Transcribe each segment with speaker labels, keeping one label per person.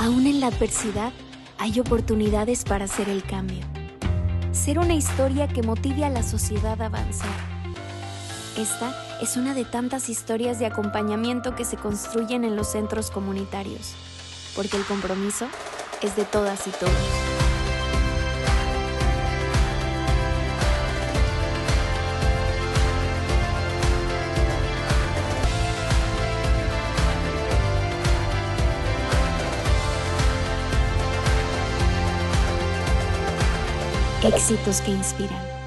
Speaker 1: Aún en la adversidad hay oportunidades para hacer el cambio. Ser una historia que motive a la sociedad a avanzar. Esta es una de tantas historias de acompañamiento que se construyen en los centros comunitarios, porque el compromiso es de todas y todos. Éxitos que inspiran.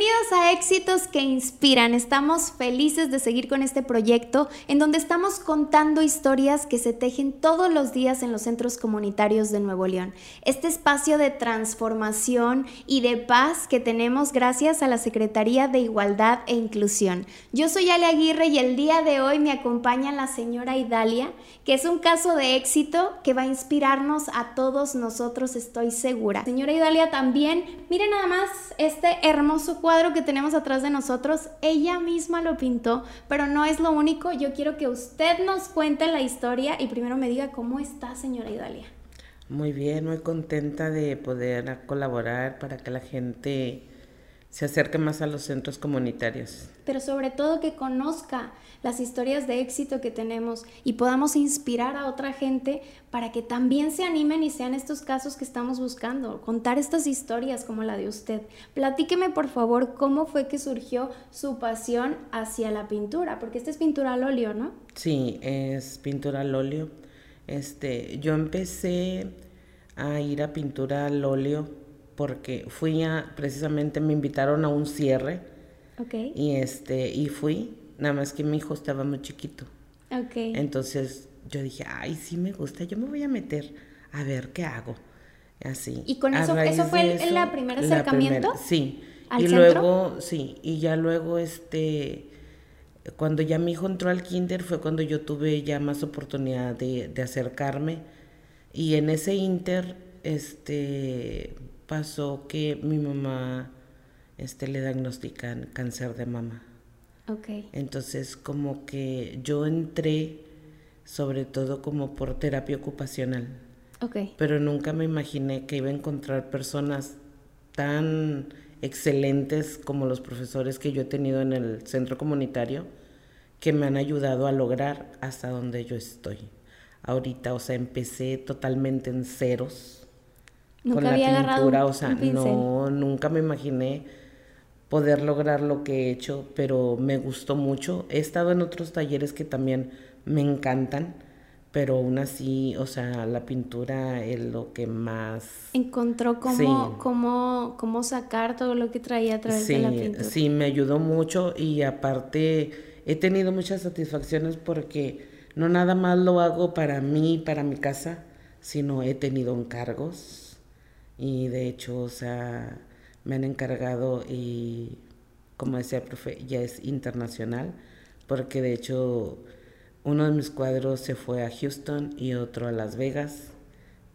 Speaker 2: Bienvenidos a Éxitos que Inspiran. Estamos felices de seguir con este proyecto en donde estamos contando historias que se tejen todos los días en los centros comunitarios de Nuevo León. Este espacio de transformación y de paz que tenemos gracias a la Secretaría de Igualdad e Inclusión. Yo soy Ale Aguirre y el día de hoy me acompaña la señora Idalia, que es un caso de éxito que va a inspirarnos a todos nosotros, estoy segura. Señora Idalia también, miren nada más este hermoso hermoso cuadro que tenemos atrás de nosotros, ella misma lo pintó, pero no es lo único. Yo quiero que usted nos cuente la historia y primero me diga cómo está, señora Idalia.
Speaker 3: Muy bien, muy contenta de poder colaborar para que la gente se acerque más a los centros comunitarios.
Speaker 2: Pero sobre todo que conozca las historias de éxito que tenemos y podamos inspirar a otra gente para que también se animen y sean estos casos que estamos buscando, contar estas historias como la de usted. Platíqueme por favor cómo fue que surgió su pasión hacia la pintura, porque esta es pintura al óleo, ¿no?
Speaker 3: Sí, es pintura al óleo. Este, yo empecé a ir a pintura al óleo porque fui a, precisamente me invitaron a un cierre.
Speaker 2: Okay.
Speaker 3: Y este, y fui, nada más que mi hijo estaba muy chiquito.
Speaker 2: Okay.
Speaker 3: Entonces yo dije, ay, sí me gusta, yo me voy a meter a ver qué hago. Así.
Speaker 2: ¿Y con eso, eso fue el, el primer acercamiento?
Speaker 3: sí. y luego, sí, y ya luego, este, cuando ya mi hijo entró al kinder fue cuando yo tuve ya más oportunidad de, de acercarme. Y en ese inter, este, pasó que mi mamá este, le diagnostican cáncer de mama.
Speaker 2: Okay.
Speaker 3: Entonces, como que yo entré sobre todo como por terapia ocupacional.
Speaker 2: Okay.
Speaker 3: Pero nunca me imaginé que iba a encontrar personas tan excelentes como los profesores que yo he tenido en el centro comunitario que me han ayudado a lograr hasta donde yo estoy. Ahorita, o sea, empecé totalmente en ceros
Speaker 2: con la pintura,
Speaker 3: o sea, no, nunca me imaginé poder lograr lo que he hecho, pero me gustó mucho. He estado en otros talleres que también me encantan, pero aún así, o sea, la pintura es lo que más...
Speaker 2: Encontró cómo, cómo, cómo sacar todo lo que traía a través de la pintura.
Speaker 3: Sí, me ayudó mucho y aparte he tenido muchas satisfacciones porque no nada más lo hago para mí, para mi casa, sino he tenido encargos y de hecho, o sea, me han encargado y, como decía el profe, ya es internacional, porque de hecho uno de mis cuadros se fue a Houston y otro a Las Vegas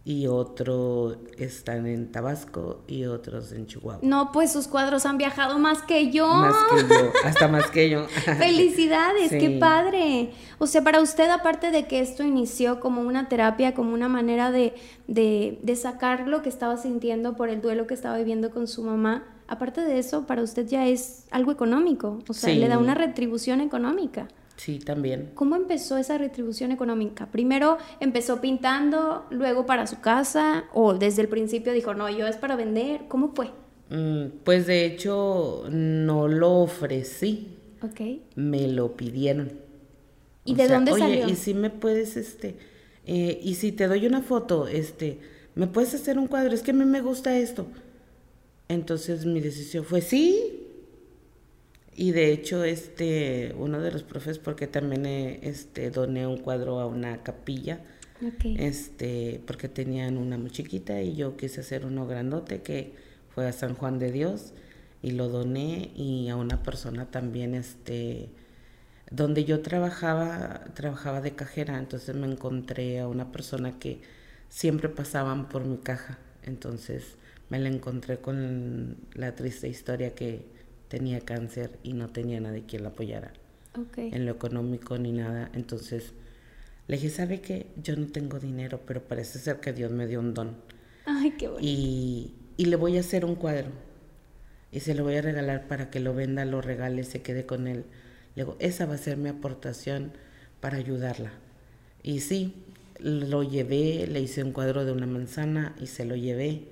Speaker 3: y otro están en Tabasco y otros en Chihuahua.
Speaker 2: No, pues sus cuadros han viajado más que yo.
Speaker 3: Más que yo, hasta más que yo.
Speaker 2: Felicidades, qué padre. O sea, para usted, aparte de que esto inició como una terapia, como una manera de, de, de sacar lo que estaba sintiendo por el duelo que estaba viviendo con su mamá, aparte de eso, para usted ya es algo económico. O sea, le da una retribución económica.
Speaker 3: Sí, también.
Speaker 2: ¿Cómo empezó esa retribución económica? Primero empezó pintando, luego para su casa, o desde el principio dijo, no, yo es para vender. ¿Cómo fue?
Speaker 3: Mm, pues de hecho no lo ofrecí.
Speaker 2: Ok.
Speaker 3: Me lo pidieron.
Speaker 2: ¿Y de dónde salió?
Speaker 3: Oye, y si me puedes, este, eh, y si te doy una foto, este, ¿me puedes hacer un cuadro? Es que a mí me gusta esto. Entonces mi decisión fue sí, y de hecho, este, uno de los profes, porque también este, doné un cuadro a una capilla, este, porque tenían una muy chiquita y yo quise hacer uno grandote que fue a San Juan de Dios y lo doné y a una persona también, este, donde yo trabajaba, trabajaba de cajera, entonces me encontré a una persona que siempre pasaban por mi caja, entonces me la encontré con la triste historia que tenía cáncer y no tenía nadie quien la apoyara. en lo económico ni nada. Entonces le dije, ¿sabe qué? Yo no tengo dinero, pero parece ser que Dios me dio un don.
Speaker 2: Ay, qué bonito.
Speaker 3: Y, y le voy a hacer un cuadro. Y se lo voy a regalar para que lo venda, lo regale, se quede con él. Le digo, esa va a ser mi aportación para ayudarla. Y sí, lo llevé, le hice un cuadro de una manzana y se lo llevé.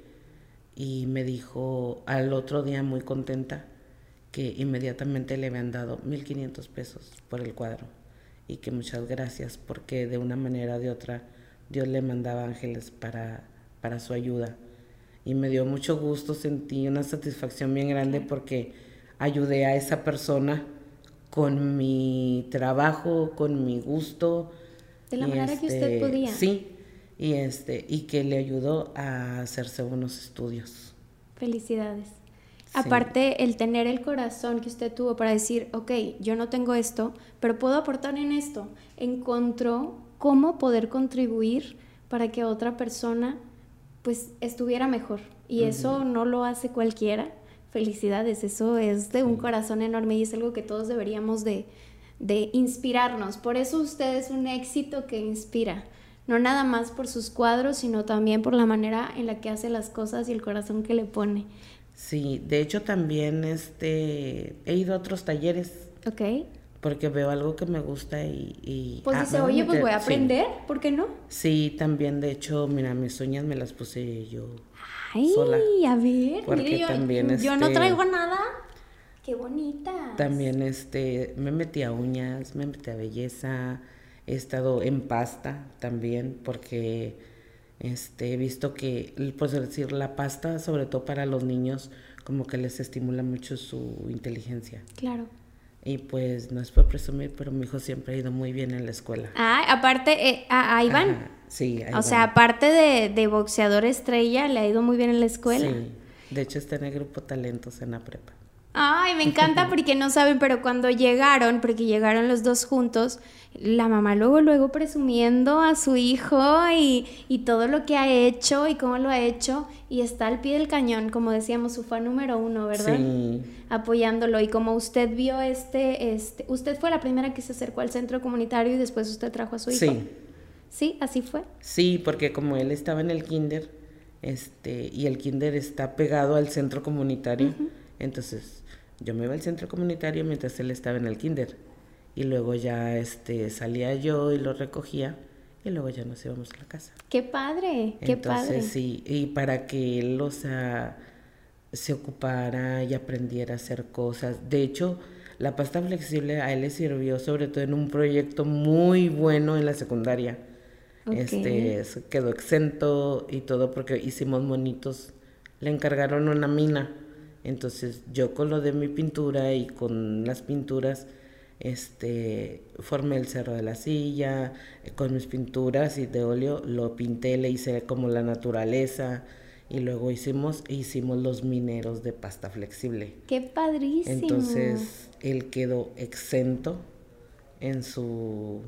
Speaker 3: Y me dijo al otro día muy contenta que inmediatamente le habían dado 1.500 pesos por el cuadro y que muchas gracias porque de una manera o de otra Dios le mandaba ángeles para, para su ayuda. Y me dio mucho gusto, sentí una satisfacción bien grande porque ayudé a esa persona con mi trabajo, con mi gusto.
Speaker 2: De la manera que usted
Speaker 3: este,
Speaker 2: podía.
Speaker 3: Sí, y, este, y que le ayudó a hacerse unos estudios.
Speaker 2: Felicidades. Aparte, el tener el corazón que usted tuvo para decir, ok, yo no tengo esto, pero puedo aportar en esto, encontró cómo poder contribuir para que otra persona pues estuviera mejor. Y eso no lo hace cualquiera. Felicidades, eso es de un corazón enorme y es algo que todos deberíamos de, de inspirarnos. Por eso usted es un éxito que inspira. No nada más por sus cuadros, sino también por la manera en la que hace las cosas y el corazón que le pone.
Speaker 3: Sí, de hecho también este, he ido a otros talleres.
Speaker 2: Ok.
Speaker 3: Porque veo algo que me gusta y...
Speaker 2: pues
Speaker 3: ah,
Speaker 2: dice, oye, pues
Speaker 3: meter".
Speaker 2: voy a
Speaker 3: Sí.
Speaker 2: aprender, ¿por qué no?
Speaker 3: Sí, también de hecho, mira, mis uñas me las puse yo.
Speaker 2: Ay,
Speaker 3: Sola.
Speaker 2: a ver,
Speaker 3: Porque
Speaker 2: mire, yo,
Speaker 3: también,
Speaker 2: yo no
Speaker 3: este,
Speaker 2: traigo nada. Qué bonita.
Speaker 3: También este, me metí a uñas, me metí a belleza, he estado en pasta también porque este, he visto que, por decir, la pasta, sobre todo para los niños, como que les estimula mucho su inteligencia.
Speaker 2: Claro.
Speaker 3: Y pues no es por presumir, pero mi hijo siempre ha ido muy bien en la escuela.
Speaker 2: Ah, aparte, eh, ahí van.
Speaker 3: Ajá, Sí, ahí
Speaker 2: o sea, aparte de, de boxeador estrella, le ha ido muy bien en la escuela.
Speaker 3: Sí, de hecho está en el grupo Talentos en la prepa.
Speaker 2: Ay, me encanta porque no saben, pero cuando llegaron, porque llegaron los dos juntos, la mamá luego, luego presumiendo a su hijo y, y todo lo que ha hecho y cómo lo ha hecho, y está al pie del cañón, como decíamos, su fan número uno, ¿verdad?
Speaker 3: Sí,
Speaker 2: Apoyándolo. Y como usted vio este, este, usted fue la primera que se acercó al centro comunitario y después usted trajo a su hijo.
Speaker 3: sí.
Speaker 2: Sí, así fue.
Speaker 3: Sí, porque como él estaba en el kinder, este, y el kinder está pegado al centro comunitario, entonces yo me iba al centro comunitario mientras él estaba en el kinder. Y luego ya este salía yo y lo recogía y luego ya nos íbamos a la casa.
Speaker 2: Qué padre, qué
Speaker 3: Entonces
Speaker 2: padre.
Speaker 3: sí, y para que él, o sea, se ocupara y aprendiera a hacer cosas. De hecho, la pasta flexible a él le sirvió sobre todo en un proyecto muy bueno en la secundaria. Este quedó exento y todo porque hicimos monitos. Le encargaron una mina. Entonces yo con lo de mi pintura y con las pinturas este formé el cerro de la silla, eh, con mis pinturas y de óleo lo pinté, le hice como la naturaleza y luego hicimos hicimos los mineros de pasta flexible.
Speaker 2: Qué padrísimo.
Speaker 3: Entonces él quedó exento en su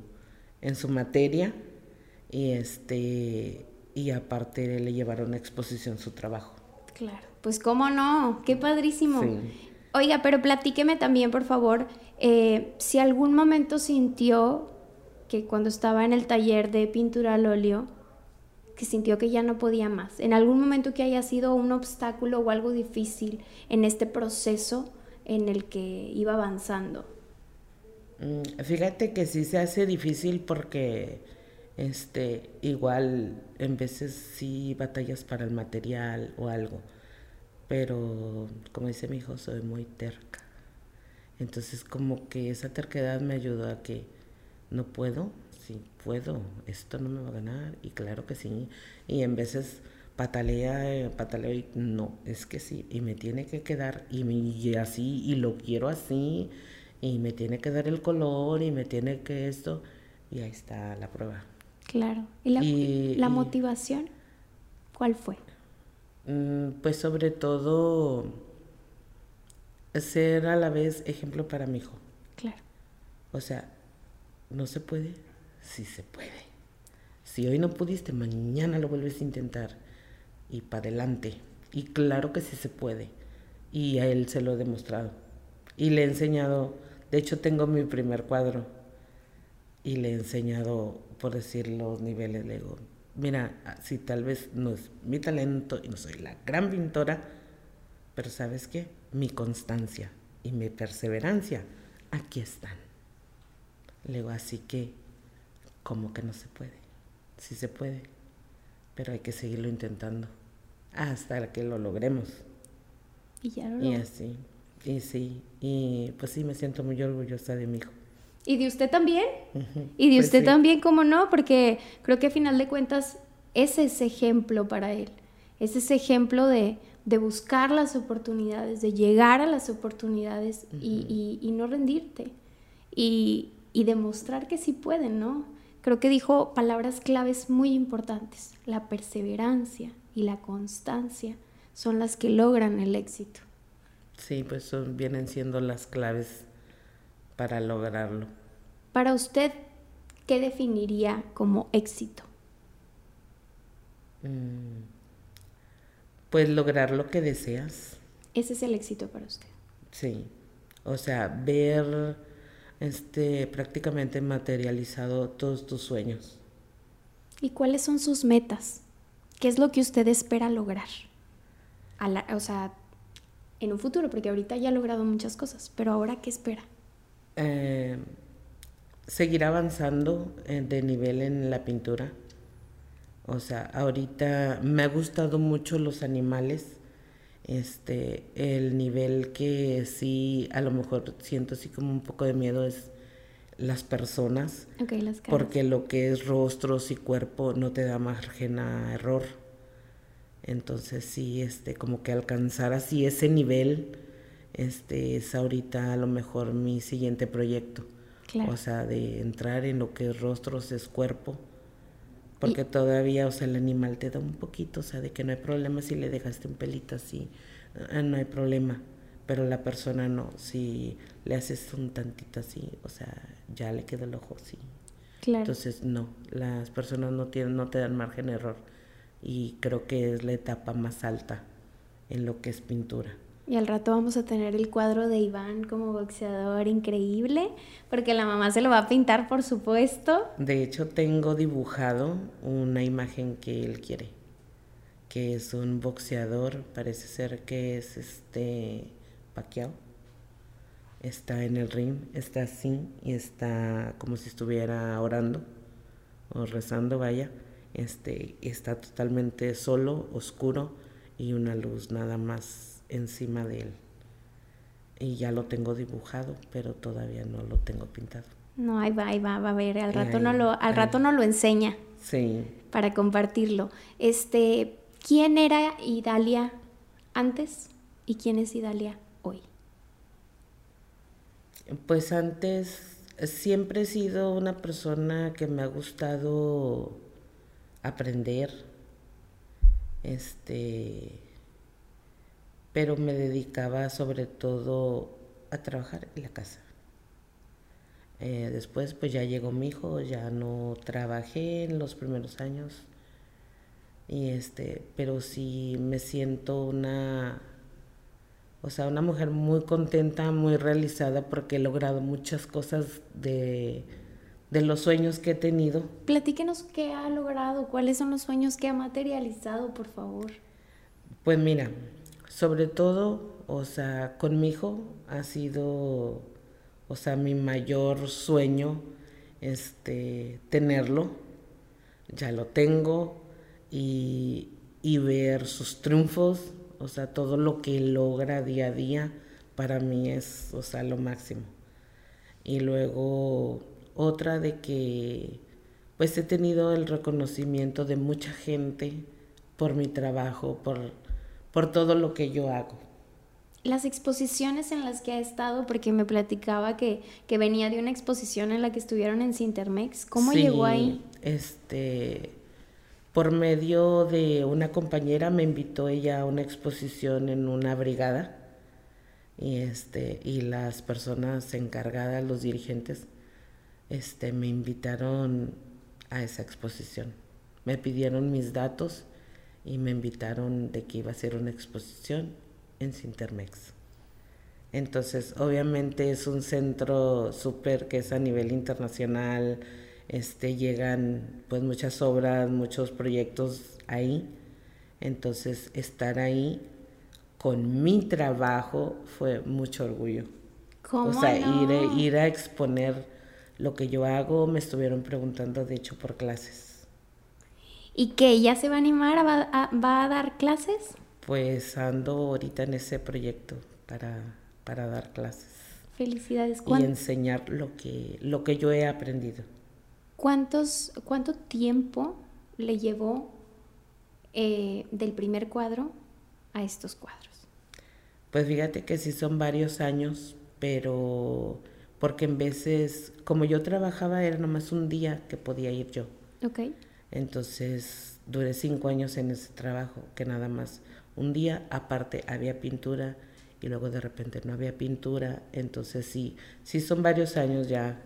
Speaker 3: en su materia y este y aparte le llevaron a exposición su trabajo.
Speaker 2: Claro, pues cómo no, qué padrísimo.
Speaker 3: Sí.
Speaker 2: Oiga, pero platíqueme también, por favor, eh, si algún momento sintió que cuando estaba en el taller de pintura al óleo, que sintió que ya no podía más. En algún momento que haya sido un obstáculo o algo difícil en este proceso en el que iba avanzando.
Speaker 3: Mm, Fíjate que sí se hace difícil porque este igual en veces sí batallas para el material o algo, pero como dice mi hijo, soy muy terca. Entonces como que esa terquedad me ayudó a que no puedo, sí puedo, esto no me va a ganar y claro que sí. Y en veces patalea, eh, pataleo y no, es que sí, y me tiene que quedar y, me- y así, y lo quiero así, y me tiene que dar el color y me tiene que esto, y ahí está la prueba.
Speaker 2: Claro. ¿Y la,
Speaker 3: Y-
Speaker 2: la motivación? ¿Cuál fue?
Speaker 3: Mm, Pues sobre todo ser a la vez ejemplo para mi hijo.
Speaker 2: Claro.
Speaker 3: O sea, no se puede, sí se puede. Si hoy no pudiste, mañana lo vuelves a intentar y para adelante. Y claro que sí se puede. Y a él se lo he demostrado. Y le he enseñado De hecho, tengo mi primer cuadro y le he enseñado, por decir, los niveles. Le digo, mira, si tal vez no es mi talento y no soy la gran pintora, pero ¿sabes qué? Mi constancia y mi perseverancia, aquí están. Le digo, así que, ¿cómo que no se puede? Sí se puede, pero hay que seguirlo intentando hasta que lo logremos.
Speaker 2: Y ya lo
Speaker 3: Y así, y sí, y pues sí, me siento muy orgullosa de mi hijo.
Speaker 2: Y de usted también. Y de
Speaker 3: pues
Speaker 2: usted
Speaker 3: sí.
Speaker 2: también, ¿cómo no? Porque creo que a final de cuentas es ese ejemplo para él. Es ese ejemplo de, de buscar las oportunidades, de llegar a las oportunidades y, y- y no rendirte. Y, y demostrar que sí pueden, ¿no? Creo que dijo palabras claves muy importantes. La perseverancia y la constancia son las que logran el éxito.
Speaker 3: Sí, pues son, vienen siendo las claves para lograrlo.
Speaker 2: Para usted, ¿qué definiría como éxito?
Speaker 3: Mm, Pues lograr lo que deseas,
Speaker 2: Ese es el éxito para usted.
Speaker 3: sí. O sea, ver este prácticamente materializado todos tus sueños.
Speaker 2: ¿Y cuáles son sus metas? ¿Qué es lo que usted espera lograr? A la- o sea, en un futuro, porque ahorita ya ha logrado muchas cosas, pero ahora, ¿qué espera?
Speaker 3: Eh, seguir avanzando eh, de nivel en la pintura. O sea, ahorita me ha gustado mucho los animales. Este, el nivel que sí, a lo mejor siento así como un poco de miedo es las personas,
Speaker 2: Ok, las
Speaker 3: porque lo que es rostros y cuerpo no te da margen a error. Entonces sí, este, como que alcanzar así ese nivel, este, es ahorita a lo mejor mi siguiente proyecto.
Speaker 2: Claro.
Speaker 3: O sea, de entrar en lo que es rostros, es cuerpo. Porque todavía, o sea, el animal te da un poquito, o sea, de que no hay problema si le dejaste un pelito así, ah, no hay problema. Pero la persona no, si le haces un tantito así, o sea, ya le queda el ojo así.
Speaker 2: claro.
Speaker 3: Entonces, no, las personas no tienen, no te dan margen de error. Y creo que es la etapa más alta en lo que es pintura.
Speaker 2: Y al rato vamos a tener el cuadro de Iván como boxeador increíble, porque la mamá se lo va a pintar, por supuesto.
Speaker 3: De hecho, tengo dibujado una imagen que él quiere, que es un boxeador, parece ser que es este Pacquiao. Está en el ring, está así y está como si estuviera orando o rezando, vaya. Este está totalmente solo, oscuro y una luz nada más encima de él. Y ya lo tengo dibujado, pero todavía no lo tengo pintado.
Speaker 2: No, ahí va, ahí va, va a ver, al rato
Speaker 3: ahí,
Speaker 2: no lo, al
Speaker 3: ahí.
Speaker 2: rato no lo enseña
Speaker 3: Sí,
Speaker 2: para compartirlo. Este, ¿quién era Idalia antes y quién es Idalia hoy?
Speaker 3: Pues antes siempre he sido una persona que me ha gustado aprender, este, pero me dedicaba sobre todo a trabajar en la casa. Eh, después pues ya llegó mi hijo, ya no trabajé en los primeros años y este, pero sí me siento una o sea, una mujer muy contenta, muy realizada porque he logrado muchas cosas de, de los sueños que he tenido.
Speaker 2: Platíquenos qué ha logrado, cuáles son los sueños que ha materializado, por favor.
Speaker 3: Pues mira, sobre todo, o sea, con mi hijo ha sido, o sea, mi mayor sueño, este, tenerlo. Ya lo tengo y, y ver sus triunfos, o sea, todo lo que logra día a día, para mí es, o sea, lo máximo. Y luego otra de que pues he tenido el reconocimiento de mucha gente por mi trabajo, por, por todo lo que yo hago.
Speaker 2: Las exposiciones en las que ha estado, porque me platicaba que, que venía de una exposición en la que estuvieron en Cintermex, ¿cómo
Speaker 3: Sí,
Speaker 2: llegó ahí?
Speaker 3: Este, por medio de una compañera me invitó ella a una exposición en una brigada y este y las personas encargadas, los dirigentes, este me invitaron a esa exposición. Me pidieron mis datos y me invitaron de que iba a ser una exposición en Cintermex. Entonces, obviamente es un centro súper que es a nivel internacional, este, llegan pues muchas obras, muchos proyectos ahí. Entonces, estar ahí con mi trabajo fue mucho orgullo.
Speaker 2: ¿Cómo
Speaker 3: o sea,
Speaker 2: no?
Speaker 3: ir, ir a exponer lo que yo hago, me estuvieron preguntando, de hecho, por clases.
Speaker 2: ¿Y que ella se va a animar? va, a, va a dar clases?
Speaker 3: Pues ando ahorita en ese proyecto para, para dar clases
Speaker 2: Felicidades.
Speaker 3: y
Speaker 2: ¿Cuán-
Speaker 3: enseñar lo que, lo que yo he aprendido.
Speaker 2: ¿Cuántos, ¿Cuánto tiempo le llevó eh, del primer cuadro a estos cuadros?
Speaker 3: Pues fíjate que sí son varios años, pero porque en veces, como yo trabajaba, era nomás un día que podía ir yo.
Speaker 2: Ok.
Speaker 3: Entonces duré cinco años en ese trabajo, que nada más un día, aparte había pintura y luego de repente no había pintura. Entonces sí, sí son varios años ya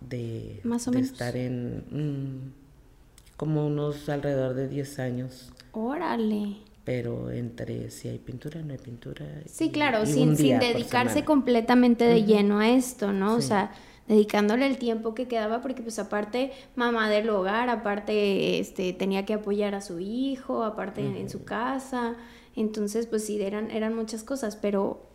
Speaker 3: de,
Speaker 2: Más o
Speaker 3: de
Speaker 2: menos.
Speaker 3: estar en mm, como unos alrededor de 10 años.
Speaker 2: Órale.
Speaker 3: Pero entre si hay pintura, no hay pintura.
Speaker 2: Sí,
Speaker 3: y-
Speaker 2: claro,
Speaker 3: y
Speaker 2: sin, sin dedicarse completamente de lleno a esto, ¿no? O sea, dedicándole el tiempo que quedaba porque pues aparte mamá del hogar, aparte este tenía que apoyar a su hijo, aparte en- en su casa, entonces pues sí eran eran muchas cosas, pero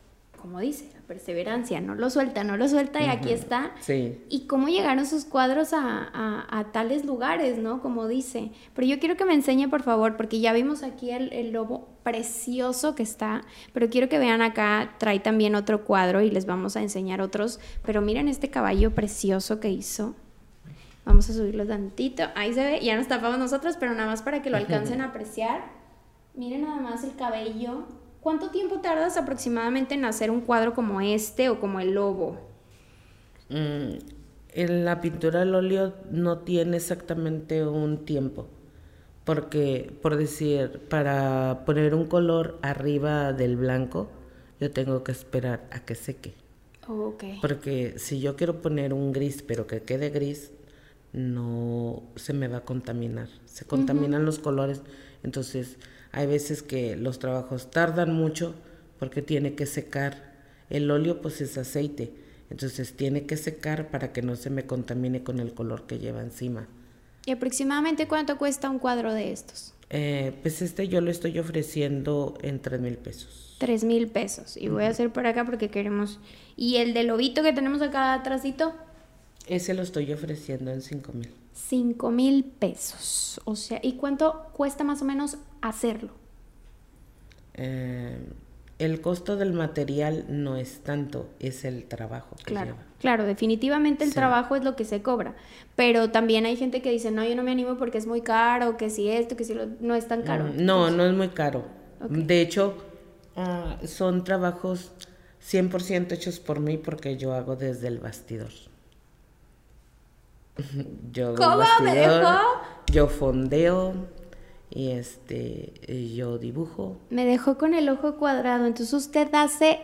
Speaker 2: como dice, la perseverancia, no lo suelta, no lo suelta y aquí está.
Speaker 3: Sí.
Speaker 2: Y cómo llegaron sus cuadros a, a- a tales lugares, ¿no? Como dice. Pero yo quiero que me enseñe, por favor, porque ya vimos aquí el, el lobo precioso que está, pero quiero que vean acá, trae también otro cuadro y les vamos a enseñar otros. Pero miren este caballo precioso que hizo. Vamos a subirlo tantito. Ahí se ve, ya nos tapamos nosotros, pero nada más para que lo alcancen a apreciar. Miren nada más el cabello. ¿Cuánto tiempo tardas aproximadamente en hacer un cuadro como este o como el lobo?
Speaker 3: Mm, en la pintura al óleo no tiene exactamente un tiempo, porque, por decir, para poner un color arriba del blanco, yo tengo que esperar a que seque.
Speaker 2: Ok.
Speaker 3: Porque si yo quiero poner un gris, pero que quede gris, no se me va a contaminar. Se contaminan los colores. Entonces, hay veces que los trabajos tardan mucho porque tiene que secar. El óleo, pues es aceite. Entonces, tiene que secar para que no se me contamine con el color que lleva encima.
Speaker 2: ¿Y aproximadamente cuánto cuesta un cuadro de estos?
Speaker 3: Eh, pues este yo lo estoy ofreciendo en tres mil pesos.
Speaker 2: Tres mil pesos. Y voy a hacer por acá porque queremos. ¿Y el de lobito que tenemos acá atrásito?
Speaker 3: Ese lo estoy ofreciendo en cinco mil.
Speaker 2: Cinco mil pesos. O sea, ¿y cuánto cuesta más o menos hacerlo?
Speaker 3: Eh, el costo del material no es tanto, es el trabajo que
Speaker 2: Claro,
Speaker 3: lleva.
Speaker 2: claro, definitivamente el
Speaker 3: Sí.
Speaker 2: trabajo es lo que se cobra. Pero también hay gente que dice, no, yo no me animo porque es muy caro, que si esto, que si lo... no es tan caro.
Speaker 3: Mm, No, no es muy caro. De hecho, ah, son trabajos 100% hechos por mí porque yo hago desde el bastidor. Yo
Speaker 2: ¿Cómo? ¿Me dejó?
Speaker 3: Yo fondeo y este yo dibujo.
Speaker 2: Me dejó con el ojo cuadrado. Entonces usted hace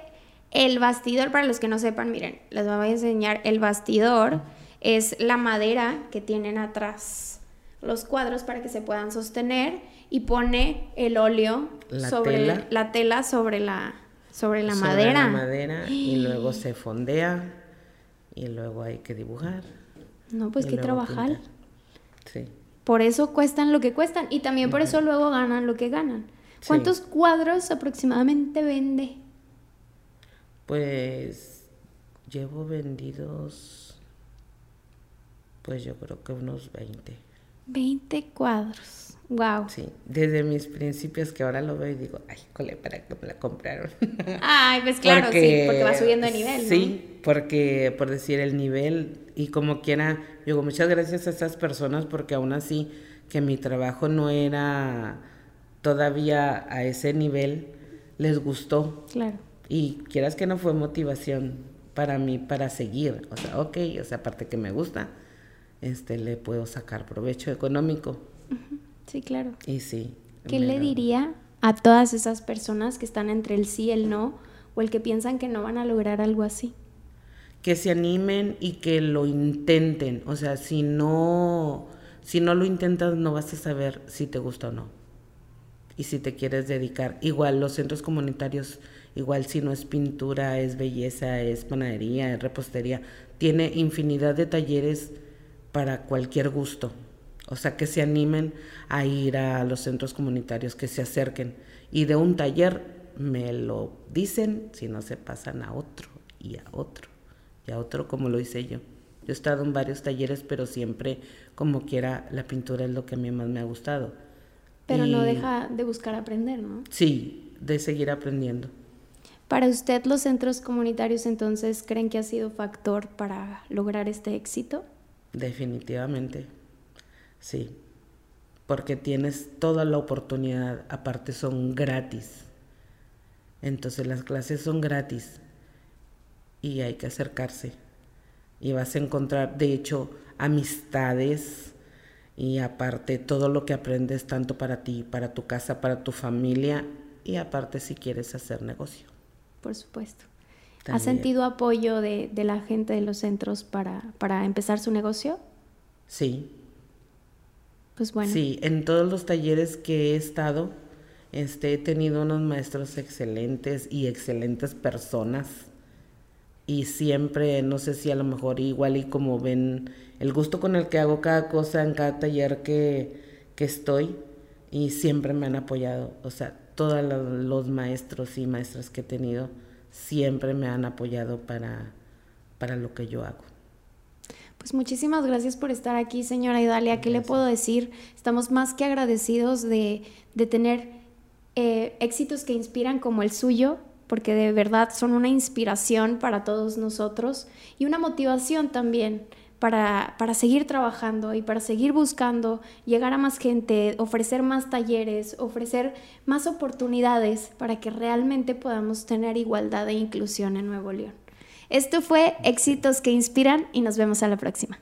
Speaker 2: el bastidor, para los que no sepan, miren, les voy a enseñar. El bastidor es la madera que tienen atrás los cuadros para que se puedan sostener y pone el óleo
Speaker 3: La
Speaker 2: sobre
Speaker 3: tela.
Speaker 2: la tela sobre la sobre la
Speaker 3: sobre
Speaker 2: madera.
Speaker 3: la madera y luego se fondea y luego hay que dibujar.
Speaker 2: No, pues que trabajar.
Speaker 3: pintar. Sí.
Speaker 2: Por eso cuestan lo que cuestan y también por eso luego ganan lo que ganan.
Speaker 3: Sí.
Speaker 2: ¿Cuántos cuadros aproximadamente vende?
Speaker 3: Pues llevo vendidos, pues yo creo que unos 20.
Speaker 2: 20 cuadros. Wow.
Speaker 3: Sí, desde mis principios que ahora lo veo y digo, ay, cole, ¿para qué me la compraron?
Speaker 2: Ay, pues claro, sí, porque va subiendo de nivel, ¿no?
Speaker 3: Sí, porque por decir el nivel y como quiera, digo, muchas gracias a estas personas porque aún así que mi trabajo no era todavía a ese nivel, les gustó.
Speaker 2: Claro.
Speaker 3: Y quieras que no fue motivación para mí para seguir. O sea, ok, o sea, aparte que me gusta, este le puedo sacar provecho económico.
Speaker 2: Sí, claro.
Speaker 3: Y sí.
Speaker 2: ¿Qué le diría a todas esas personas que están entre el sí y el no o el que piensan que no van a lograr algo así?
Speaker 3: Que se animen y que lo intenten. O sea, si no, si no lo intentas, no vas a saber si te gusta o no. Y si te quieres dedicar. Igual los centros comunitarios igual si no es pintura, es belleza, es panadería, es repostería, tiene infinidad de talleres para cualquier gusto. O sea, que se animen a ir a los centros comunitarios, que se acerquen. Y de un taller me lo dicen si no se pasan a otro y a otro y a otro como lo hice yo. Yo he estado en varios talleres, pero siempre como quiera la pintura es lo que a mí más me ha gustado.
Speaker 2: Pero no deja de buscar aprender, ¿no?
Speaker 3: Sí, de seguir aprendiendo.
Speaker 2: Para usted los centros comunitarios entonces creen que ha sido factor para lograr este éxito?
Speaker 3: Definitivamente, sí, porque tienes toda la oportunidad, aparte son gratis. Entonces las clases son gratis y hay que acercarse. Y vas a encontrar, de hecho, amistades y aparte todo lo que aprendes tanto para ti, para tu casa, para tu familia y aparte si quieres hacer negocio.
Speaker 2: Por supuesto. ¿Ha sentido apoyo de, de, la gente de los centros para, para empezar su negocio?
Speaker 3: Sí.
Speaker 2: Pues bueno.
Speaker 3: Sí, en todos los talleres que he estado, este, he tenido unos maestros excelentes y excelentes personas y siempre, no sé si a lo mejor igual y como ven el gusto con el que hago cada cosa en cada taller que, estoy y siempre me han apoyado, o sea, todos los maestros y maestras que he tenido siempre me han apoyado para, para lo que yo hago.
Speaker 2: Pues muchísimas gracias por estar aquí, señora Idalia. ¿Qué le puedo decir? Estamos más que agradecidos de, tener eh, éxitos que inspiran como el suyo porque de verdad son una inspiración para todos nosotros y una motivación también para, para, seguir trabajando y para seguir buscando llegar a más gente, ofrecer más talleres, ofrecer más oportunidades para que realmente podamos tener igualdad e inclusión en Nuevo León. Esto fue Éxitos que Inspiran y nos vemos a la próxima.